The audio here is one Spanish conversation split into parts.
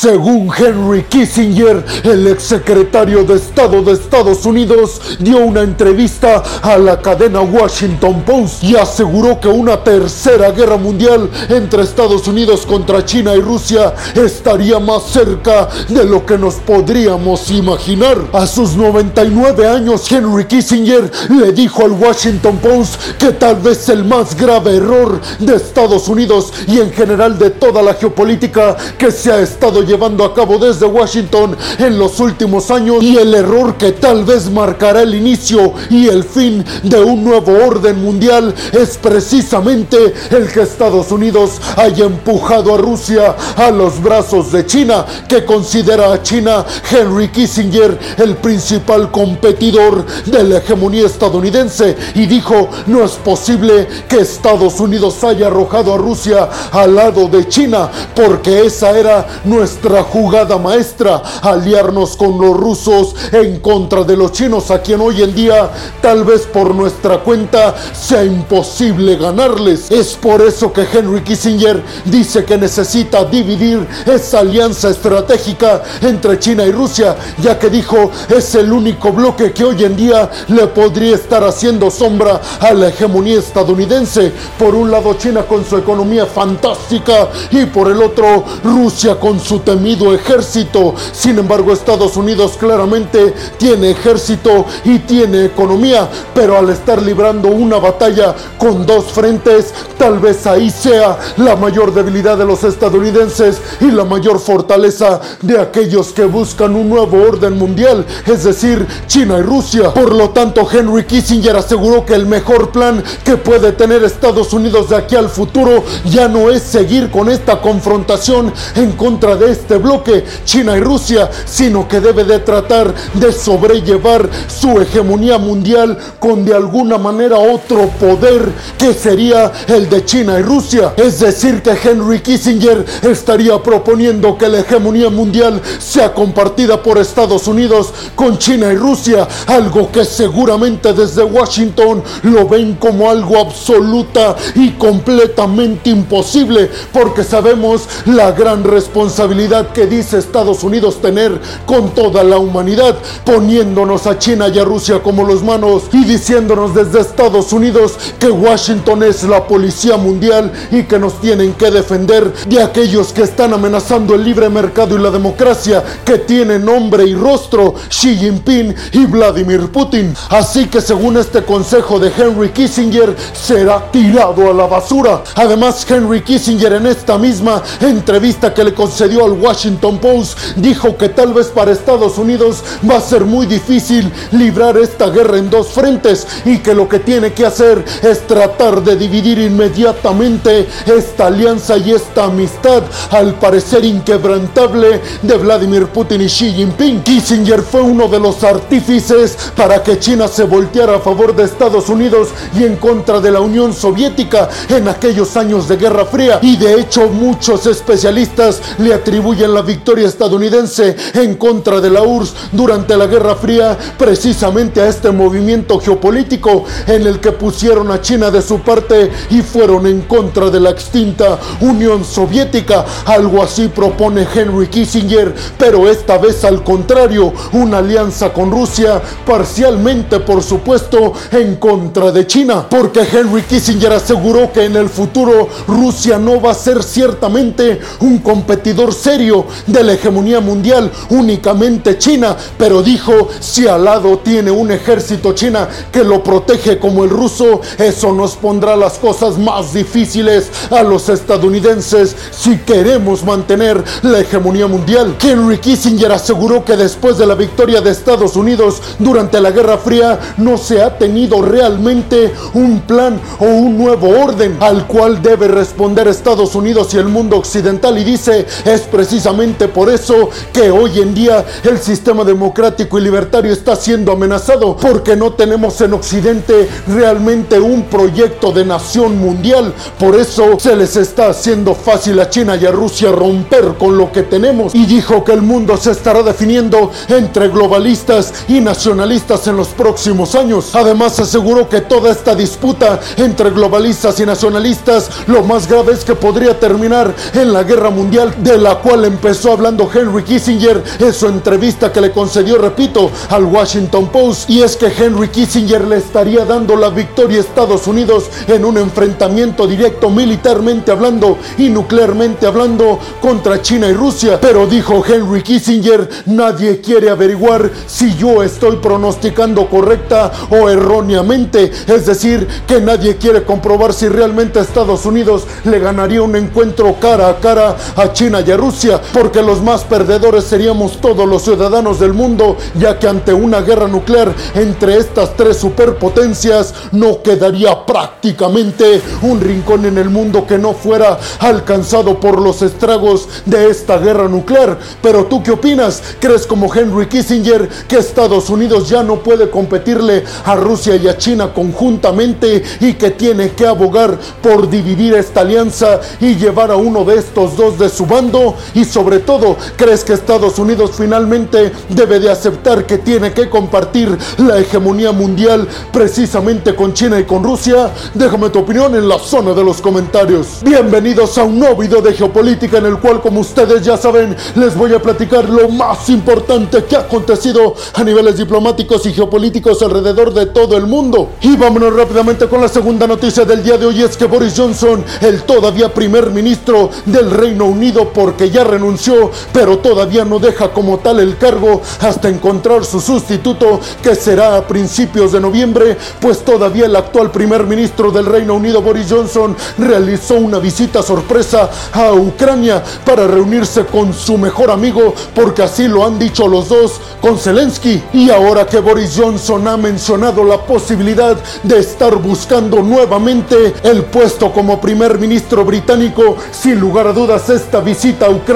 Según Henry Kissinger, el exsecretario de Estado de Estados Unidos dio una entrevista a la cadena Washington Post y aseguró que una tercera guerra mundial entre Estados Unidos contra China y Rusia estaría más cerca de lo que nos podríamos imaginar. A sus 99 años, Henry Kissinger le dijo al Washington Post que tal vez el más grave error de Estados Unidos y en general de toda la geopolítica que se ha estado llevando a cabo desde Washington en los últimos años y el error que tal vez marcará el inicio y el fin de un nuevo orden mundial es precisamente el que Estados Unidos haya empujado a Rusia a los brazos de China, que considera a China Henry Kissinger el principal competidor de la hegemonía estadounidense y dijo no es posible que Estados Unidos haya arrojado a Rusia al lado de China porque esa era nuestra nuestra jugada maestra, aliarnos con los rusos en contra de los chinos, a quien hoy en día, tal vez por nuestra cuenta, sea imposible ganarles. Es por eso que Henry Kissinger dice que necesita dividir esa alianza estratégica entre China y Rusia, ya que dijo es el único bloque que hoy en día le podría estar haciendo sombra a la hegemonía estadounidense. Por un lado China con su economía fantástica y por el otro Rusia con su temido ejército. Sin embargo, Estados Unidos claramente tiene ejército y tiene economía, pero al estar librando una batalla con dos frentes, tal vez ahí sea la mayor debilidad de los estadounidenses y la mayor fortaleza de aquellos que buscan un nuevo orden mundial, es decir, China y Rusia. Por lo tanto, Henry Kissinger aseguró que el mejor plan que puede tener Estados Unidos de aquí al futuro ya no es seguir con esta confrontación en contra de este bloque, China y Rusia, sino que debe de tratar de sobrellevar su hegemonía mundial con de alguna manera otro poder que sería el de China y Rusia. Es decir, que Henry Kissinger estaría proponiendo que la hegemonía mundial sea compartida por Estados Unidos con China y Rusia, algo que seguramente desde Washington lo ven como algo absoluta y completamente imposible, porque sabemos la gran responsabilidad que dice Estados Unidos tener con toda la humanidad, poniéndonos a China y a Rusia como los manos y diciéndonos desde Estados Unidos que Washington es la policía mundial y que nos tienen que defender de aquellos que están amenazando el libre mercado y la democracia que tienen nombre y rostro Xi Jinping y Vladimir Putin. Así que según este consejo de Henry Kissinger será tirado a la basura. Además Henry Kissinger en esta misma entrevista que le concedió al Washington Post dijo que tal vez para Estados Unidos va a ser muy difícil librar esta guerra en dos frentes y que lo que tiene que hacer es tratar de dividir inmediatamente esta alianza y esta amistad al parecer inquebrantable de Vladimir Putin y Xi Jinping. Kissinger fue uno de los artífices para que China se volteara a favor de Estados Unidos y en contra de la Unión Soviética en aquellos años de Guerra Fría y de hecho muchos especialistas le atribuyen atribuyen la victoria estadounidense en contra de la URSS durante la Guerra Fría precisamente a este movimiento geopolítico en el que pusieron a China de su parte y fueron en contra de la extinta Unión Soviética. Algo así propone Henry Kissinger, pero esta vez al contrario, una alianza con Rusia, parcialmente por supuesto en contra de China, porque Henry Kissinger aseguró que en el futuro Rusia no va a ser ciertamente un competidor serio de la hegemonía mundial, únicamente China, pero dijo, si al lado tiene un ejército china que lo protege como el ruso, eso nos pondrá las cosas más difíciles a los estadounidenses si queremos mantener la hegemonía mundial. Henry Kissinger aseguró que después de la victoria de Estados Unidos durante la Guerra Fría no se ha tenido realmente un plan o un nuevo orden al cual debe responder Estados Unidos y el mundo occidental y dice es precisamente por eso que hoy en día el sistema democrático y libertario está siendo amenazado, porque no tenemos en Occidente realmente un proyecto de nación mundial. Por eso se les está haciendo fácil a China y a Rusia romper con lo que tenemos. Y dijo que el mundo se estará definiendo entre globalistas y nacionalistas en los próximos años. Además aseguró que toda esta disputa entre globalistas y nacionalistas, lo más grave es que podría terminar en la guerra mundial de la cual cual empezó hablando Henry Kissinger en su entrevista que le concedió, repito, al Washington Post, y es que Henry Kissinger le estaría dando la victoria a Estados Unidos en un enfrentamiento directo militarmente hablando y nuclearmente hablando contra China y Rusia. Pero dijo Henry Kissinger, nadie quiere averiguar si yo estoy pronosticando correcta o erróneamente. Es decir, que nadie quiere comprobar si realmente Estados Unidos le ganaría un encuentro cara a cara a China y a Rusia, porque los más perdedores seríamos todos los ciudadanos del mundo, ya que ante una guerra nuclear entre estas tres superpotencias no quedaría prácticamente un rincón en el mundo que no fuera alcanzado por los estragos de esta guerra nuclear. Pero tú qué opinas? ¿Crees como Henry Kissinger que Estados Unidos ya no puede competirle a Rusia y a China conjuntamente y que tiene que abogar por dividir esta alianza y llevar a uno de estos dos de su bando? Y sobre todo, ¿crees que Estados Unidos finalmente debe de aceptar que tiene que compartir la hegemonía mundial precisamente con China y con Rusia? Déjame tu opinión en la zona de los comentarios. Bienvenidos a un nuevo video de geopolítica en el cual, como ustedes ya saben, les voy a platicar lo más importante que ha acontecido a niveles diplomáticos y geopolíticos alrededor de todo el mundo. Y vámonos rápidamente con la segunda noticia del día de hoy es que Boris Johnson, el todavía primer ministro del Reino Unido, porque ya renunció, pero todavía no deja como tal el cargo hasta encontrar su sustituto, que será a principios de noviembre, pues todavía el actual primer ministro del Reino Unido, Boris Johnson, realizó una visita sorpresa a Ucrania para reunirse con su mejor amigo, porque así lo han dicho los dos, con Zelensky. Y ahora que Boris Johnson ha mencionado la posibilidad de estar buscando nuevamente el puesto como primer ministro británico, sin lugar a dudas esta visita a Ucrania,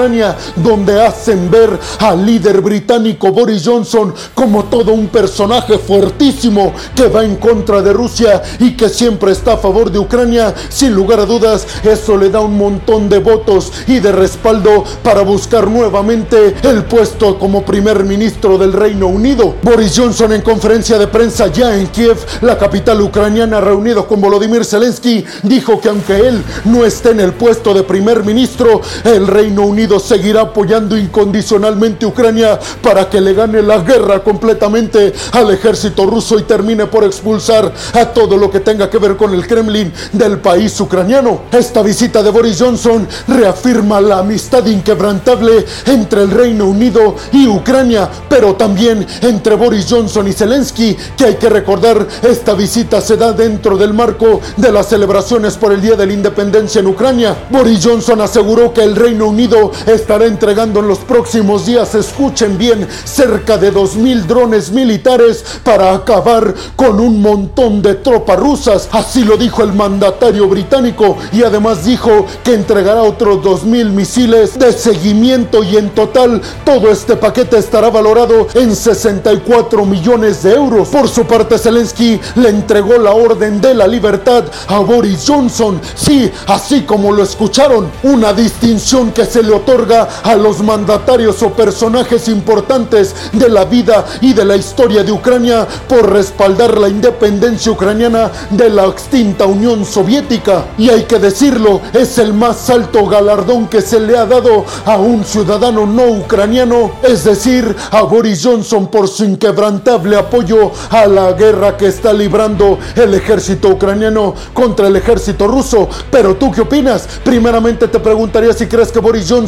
donde hacen ver al líder británico Boris Johnson como todo un personaje fuertísimo que va en contra de Rusia y que siempre está a favor de Ucrania, sin lugar a dudas eso le da un montón de votos y de respaldo para buscar nuevamente el puesto como primer ministro del Reino Unido. Boris Johnson en conferencia de prensa ya en Kiev, la capital ucraniana, reunido con Volodymyr Zelensky, dijo que aunque él no esté en el puesto de primer ministro, el Reino Unido seguirá apoyando incondicionalmente a Ucrania para que le gane la guerra completamente al ejército ruso y termine por expulsar a todo lo que tenga que ver con el Kremlin del país ucraniano. Esta visita de Boris Johnson reafirma la amistad inquebrantable entre el Reino Unido y Ucrania, pero también entre Boris Johnson y Zelensky, que hay que recordar, esta visita se da dentro del marco de las celebraciones por el Día de la Independencia en Ucrania. Boris Johnson aseguró que el Reino Unido estará entregando en los próximos días, escuchen bien, cerca de 2.000 drones militares para acabar con un montón de tropas rusas. Así lo dijo el mandatario británico y además dijo que entregará otros 2.000 misiles de seguimiento y en total todo este paquete estará valorado en 64 millones de euros. Por su parte, Zelensky le entregó la orden de la libertad a Boris Johnson. Sí, así como lo escucharon, una distinción que se le otorga a los mandatarios o personajes importantes de la vida y de la historia de Ucrania por respaldar la independencia ucraniana de la extinta Unión Soviética. Y hay que decirlo, es el más alto galardón que se le ha dado a un ciudadano no ucraniano, es decir, a Boris Johnson por su inquebrantable apoyo a la guerra que está librando el ejército ucraniano contra el ejército ruso. Pero tú qué opinas? Primeramente te preguntaría si crees que Boris Johnson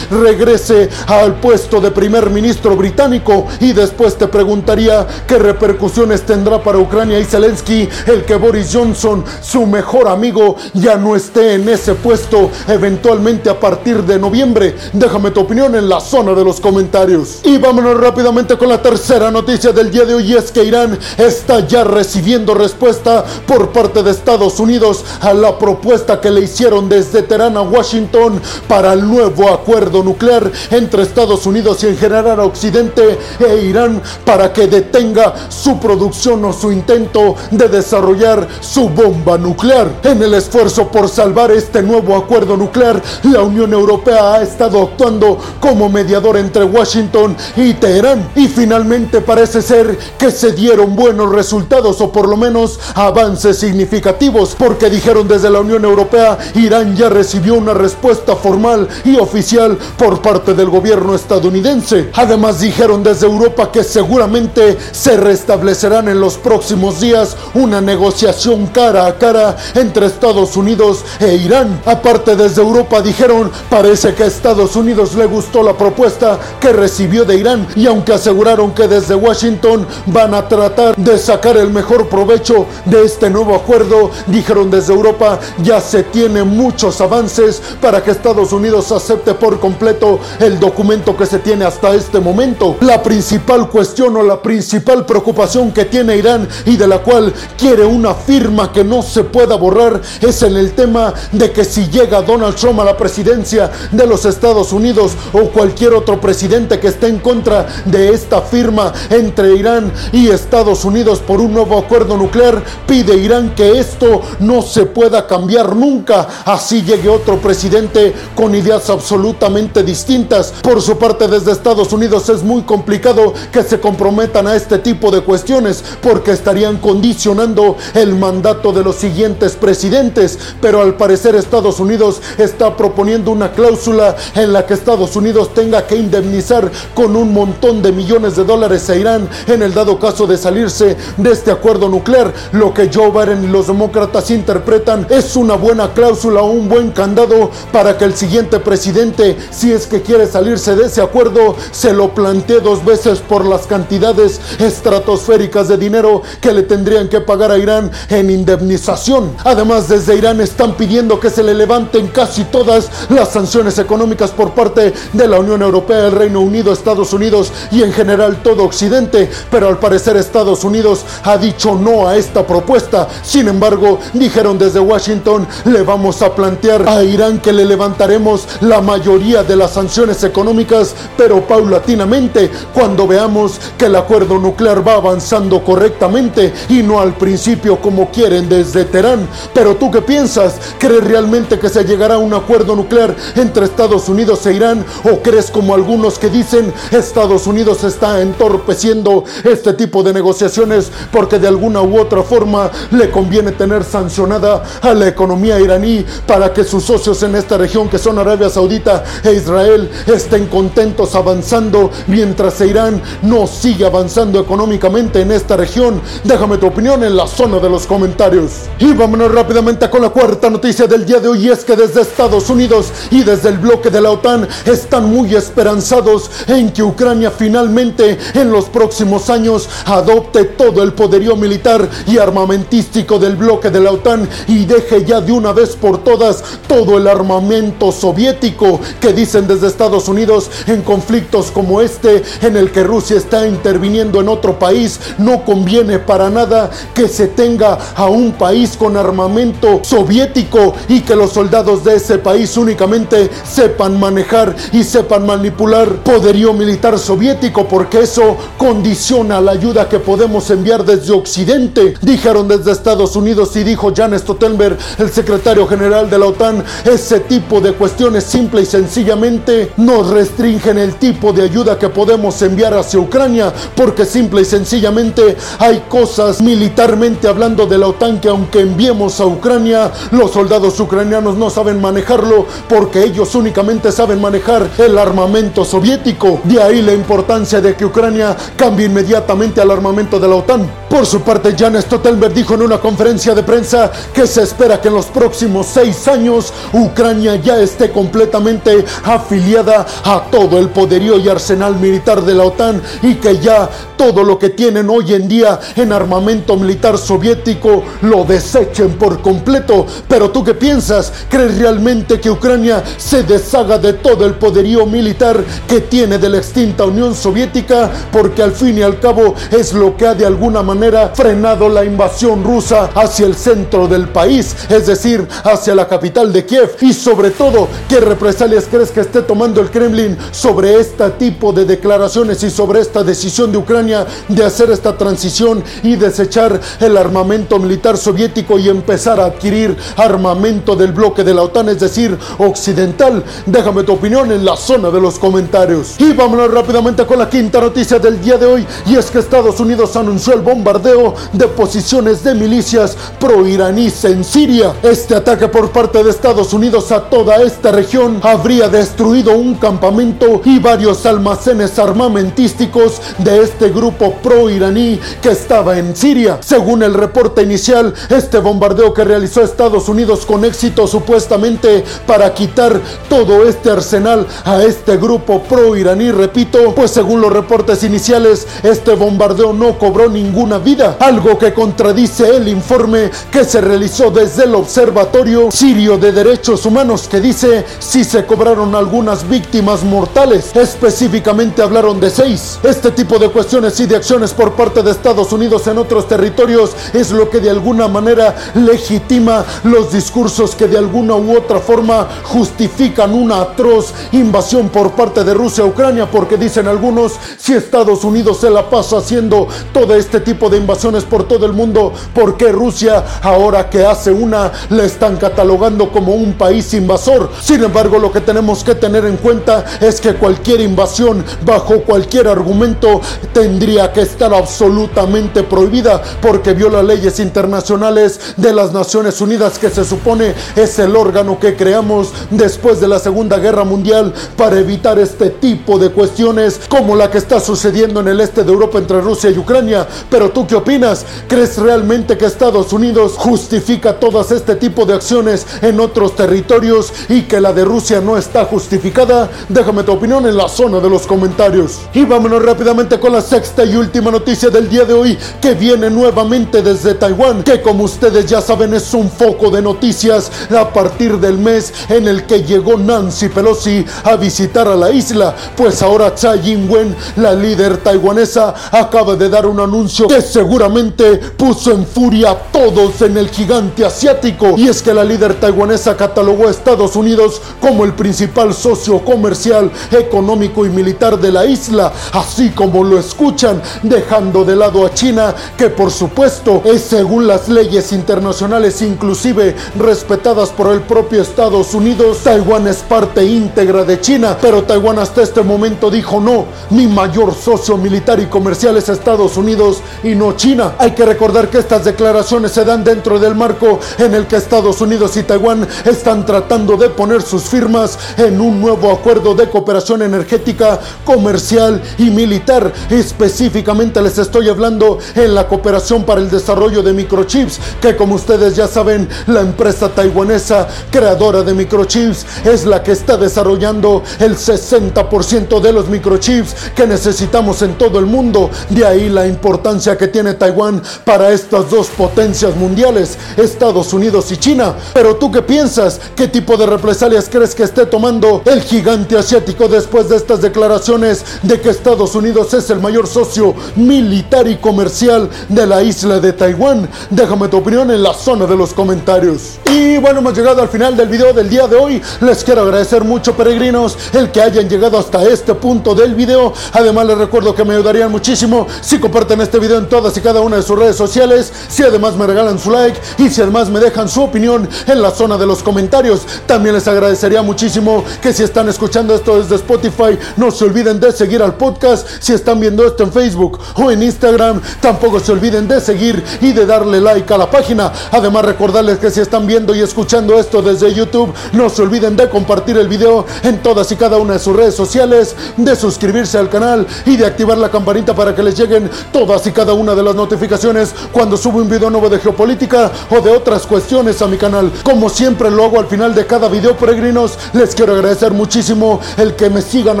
regrese al puesto de primer ministro británico y después te preguntaría qué repercusiones tendrá para Ucrania y Zelensky el que Boris Johnson, su mejor amigo, ya no esté en ese puesto eventualmente a partir de noviembre. Déjame tu opinión en la zona de los comentarios. Y vámonos rápidamente con la tercera noticia del día de hoy es que Irán está ya recibiendo respuesta por parte de Estados Unidos a la propuesta que le hicieron desde Teherán a Washington para el nuevo acuerdo nuclear entre Estados Unidos y en general Occidente e Irán para que detenga su producción o su intento de desarrollar su bomba nuclear. En el esfuerzo por salvar este nuevo acuerdo nuclear, la Unión Europea ha estado actuando como mediador entre Washington y Teherán y finalmente parece ser que se dieron buenos resultados o por lo menos avances significativos porque dijeron desde la Unión Europea Irán ya recibió una respuesta formal y oficial oficial por parte del gobierno estadounidense. Además dijeron desde Europa que seguramente se restablecerán en los próximos días una negociación cara a cara entre Estados Unidos e Irán. Aparte desde Europa dijeron parece que a Estados Unidos le gustó la propuesta que recibió de Irán y aunque aseguraron que desde Washington van a tratar de sacar el mejor provecho de este nuevo acuerdo, dijeron desde Europa ya se tiene muchos avances para que Estados Unidos acepte por completo el documento que se tiene hasta este momento. La principal cuestión o la principal preocupación que tiene Irán y de la cual quiere una firma que no se pueda borrar es en el tema de que si llega Donald Trump a la presidencia de los Estados Unidos o cualquier otro presidente que esté en contra de esta firma entre Irán y Estados Unidos por un nuevo acuerdo nuclear, pide Irán que esto no se pueda cambiar nunca, así llegue otro presidente con ideas absolutamente distintas. Por su parte, desde Estados Unidos es muy complicado que se comprometan a este tipo de cuestiones porque estarían condicionando el mandato de los siguientes presidentes, pero al parecer Estados Unidos está proponiendo una cláusula en la que Estados Unidos tenga que indemnizar con un montón de millones de dólares a Irán en el dado caso de salirse de este acuerdo nuclear. Lo que Joe Biden y los demócratas interpretan es una buena cláusula o un buen candado para que el siguiente presidente, si es que quiere salirse de ese acuerdo, se lo plantee dos veces por las cantidades estratosféricas de dinero que le tendrían que pagar a Irán en indemnización. Además, desde Irán están pidiendo que se le levanten casi todas las sanciones económicas por parte de la Unión Europea, el Reino Unido, Estados Unidos y en general todo Occidente, pero al parecer Estados Unidos ha dicho no a esta propuesta. Sin embargo, dijeron desde Washington, le vamos a plantear a Irán que le levantaremos la mayoría de las sanciones económicas, pero paulatinamente, cuando veamos que el acuerdo nuclear va avanzando correctamente y no al principio como quieren desde Teherán. Pero tú qué piensas? ¿Crees realmente que se llegará a un acuerdo nuclear entre Estados Unidos e Irán? ¿O crees como algunos que dicen Estados Unidos está entorpeciendo este tipo de negociaciones porque de alguna u otra forma le conviene tener sancionada a la economía iraní para que sus socios en esta región que son Arabia Saudita e Israel estén contentos avanzando mientras Irán no sigue avanzando económicamente en esta región? Déjame tu opinión en la zona de los comentarios. Y vámonos rápidamente con la cuarta noticia del día de hoy es que desde Estados Unidos y desde el bloque de la OTAN están muy esperanzados en que Ucrania finalmente en los próximos años adopte todo el poderío militar y armamentístico del bloque de la OTAN y deje ya de una vez por todas todo el armamento soviético que dicen desde Estados Unidos en conflictos como este en el que Rusia está interviniendo en otro país no conviene para nada que se tenga a un país con armamento soviético y que los soldados de ese país únicamente sepan manejar y sepan manipular poderío militar soviético porque eso condiciona la ayuda que podemos enviar desde Occidente. Dijeron desde Estados Unidos y dijo Jan Stoltenberg, el secretario general de la OTAN, ese tipo de cuestiones y sencillamente nos restringen el tipo de ayuda que podemos enviar hacia Ucrania porque simple y sencillamente hay cosas militarmente hablando de la OTAN que aunque enviemos a Ucrania, los soldados ucranianos no saben manejarlo porque ellos únicamente saben manejar el armamento soviético. De ahí la importancia de que Ucrania cambie inmediatamente al armamento de la OTAN. Por su parte, Jan Stoltenberg dijo en una conferencia de prensa que se espera que en los próximos seis años Ucrania ya esté completamente afiliada a todo el poderío y arsenal militar de la OTAN y que ya todo lo que tienen hoy en día en armamento militar soviético lo desechen por completo. Pero tú qué piensas? ¿Crees realmente que Ucrania se deshaga de todo el poderío militar que tiene de la extinta Unión Soviética? Porque al fin y al cabo es lo que ha de alguna manera frenado la invasión rusa hacia el centro del país, es decir, hacia la capital de Kiev. Y sobre todo, ¿qué represalias crees que esté tomando el Kremlin sobre este tipo de declaraciones y sobre esta decisión de Ucrania de hacer esta transición y desechar el armamento militar soviético y empezar a adquirir armamento del bloque de la OTAN, es decir, occidental? Déjame tu opinión en la zona de los comentarios. Y vámonos rápidamente con la quinta noticia del día de hoy y es que Estados Unidos anunció el bombardeo bombardeo de posiciones de milicias pro-iraníes en Siria. Este ataque por parte de Estados Unidos a toda esta región habría destruido un campamento y varios almacenes armamentísticos de este grupo pro-iraní que estaba en Siria. Según el reporte inicial, este bombardeo que realizó Estados Unidos con éxito supuestamente para quitar todo este arsenal a este grupo pro-iraní, repito, pues según los reportes iniciales, este bombardeo no cobró ninguna vida, algo que contradice el informe que se realizó desde el Observatorio Sirio de Derechos Humanos que dice si se cobraron algunas víctimas mortales, específicamente hablaron de seis. Este tipo de cuestiones y de acciones por parte de Estados Unidos en otros territorios es lo que de alguna manera legitima los discursos que de alguna u otra forma justifican una atroz invasión por parte de Rusia a Ucrania, porque dicen algunos, si Estados Unidos se la pasa haciendo todo este tipo de invasiones por todo el mundo, ¿por qué Rusia ahora que hace una le están catalogando como un país invasor? Sin embargo, lo que tenemos que tener en cuenta es que cualquier invasión bajo cualquier argumento tendría que estar absolutamente prohibida porque viola leyes internacionales de las Naciones Unidas que se supone es el órgano que creamos después de la Segunda Guerra Mundial para evitar este tipo de cuestiones como la que está sucediendo en el este de Europa entre Rusia y Ucrania. Pero tú qué opinas? ¿Crees realmente que Estados Unidos justifica todas este tipo de acciones en otros territorios y que la de Rusia no está justificada? Déjame tu opinión en la zona de los comentarios. Y vámonos rápidamente con la sexta y última noticia del día de hoy que viene nuevamente desde Taiwán, que como ustedes ya saben es un foco de noticias a partir del mes en el que llegó Nancy Pelosi a visitar a la isla, pues ahora Tsai Ing-wen, la líder taiwanesa, acaba de dar un anuncio que seguramente puso en furia a todos en el gigante asiático, y es que la líder taiwanesa catalogó a Estados Unidos como el principal socio comercial, económico y militar de la isla, así como lo escuchan, dejando de lado a China, que por supuesto es según las leyes internacionales, inclusive respetadas por el propio Estados Unidos, Taiwán es parte íntegra de China, pero Taiwán hasta este momento dijo no, mi mayor socio militar y comercial es Estados Unidos y no China. Hay que recordar que estas declaraciones se dan dentro del marco en el que Estados Unidos y Taiwán están tratando de poner sus firmas en un nuevo acuerdo de cooperación energética, comercial y militar. Específicamente les estoy hablando en la cooperación para el desarrollo de microchips, que como ustedes ya saben, la empresa taiwanesa creadora de microchips es la que está desarrollando el 60% de los microchips que necesitamos en todo el mundo. De ahí la importancia que tiene Taiwán para estas dos potencias mundiales, Estados Unidos y China. Pero tú qué piensas? ¿Qué tipo de represalias crees que esté tomando el gigante asiático después de estas declaraciones de que Estados Unidos es el mayor socio militar y comercial de la isla de Taiwán? Déjame tu opinión en la zona de los comentarios. Y bueno, hemos llegado al final del video del día de hoy. Les quiero agradecer mucho, peregrinos, el que hayan llegado hasta este punto del video. Además, les recuerdo que me ayudarían muchísimo si comparten este video en todas y cada una de sus redes sociales, si además me regalan su like y si además me dejan su opinión en la zona de los comentarios. También les agradecería muchísimo que si están escuchando esto desde Spotify, no se olviden de seguir al podcast. Si están viendo esto en Facebook o en Instagram, tampoco se olviden de seguir y de darle like a la página. Además, recordarles que si están viendo y escuchando esto desde YouTube, no se olviden de compartir el video en todas y cada una de sus redes sociales, de suscribirse al canal y de activar la campanita para que les lleguen todas y cada una de las notificaciones cuando subo un video nuevo de geopolítica o de otras cuestiones a mi canal. Como siempre lo hago al final de cada video, peregrinos, les quiero agradecer muchísimo el que me sigan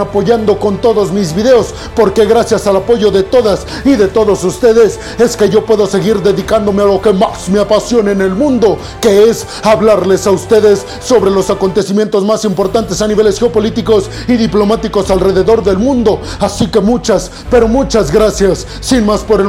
apoyando con todos mis videos, porque gracias al apoyo de todas y de todos ustedes es que yo puedo seguir dedicándome a lo que más me apasiona en el mundo, que es hablarles a ustedes sobre los acontecimientos más importantes a niveles geopolíticos y diplomáticos alrededor del mundo. Así que muchas, pero muchas gracias. Sin más por el